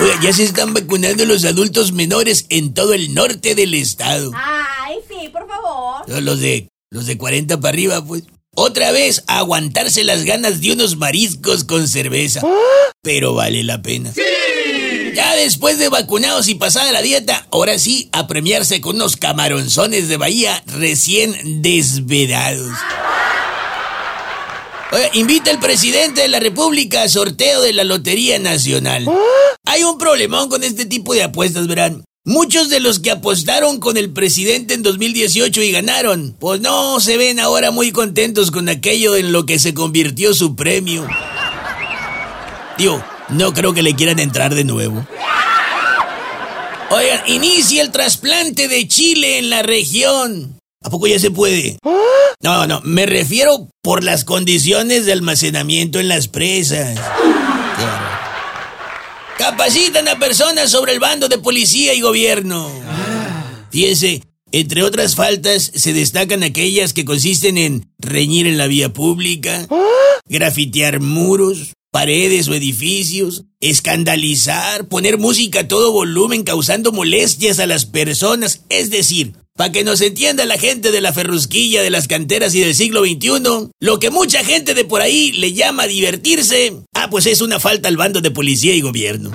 Oiga, ya se están vacunando los adultos menores en todo el norte del estado. Ay, sí, por favor. Los de, los de 40 para arriba, pues. Otra vez, a aguantarse las ganas de unos mariscos con cerveza. Pero vale la pena. Ya después de vacunados y pasada la dieta, ahora sí, a premiarse con unos camaronzones de Bahía recién desvedados. Oye, invita el presidente de la República a sorteo de la Lotería Nacional. Hay un problemón con este tipo de apuestas, verán. Muchos de los que apostaron con el presidente en 2018 y ganaron, pues no se ven ahora muy contentos con aquello en lo que se convirtió su premio. Digo, no creo que le quieran entrar de nuevo. Oigan, inicia el trasplante de Chile en la región. ¿A poco ya se puede? No, no, me refiero por las condiciones de almacenamiento en las presas. Claro. Capacitan a personas sobre el bando de policía y gobierno. Fíjense, entre otras faltas se destacan aquellas que consisten en reñir en la vía pública, grafitear muros, paredes o edificios, escandalizar, poner música a todo volumen causando molestias a las personas, es decir, para que nos entienda la gente de la ferrusquilla de las canteras y del siglo XXI, lo que mucha gente de por ahí le llama divertirse, ah, pues es una falta al bando de policía y gobierno.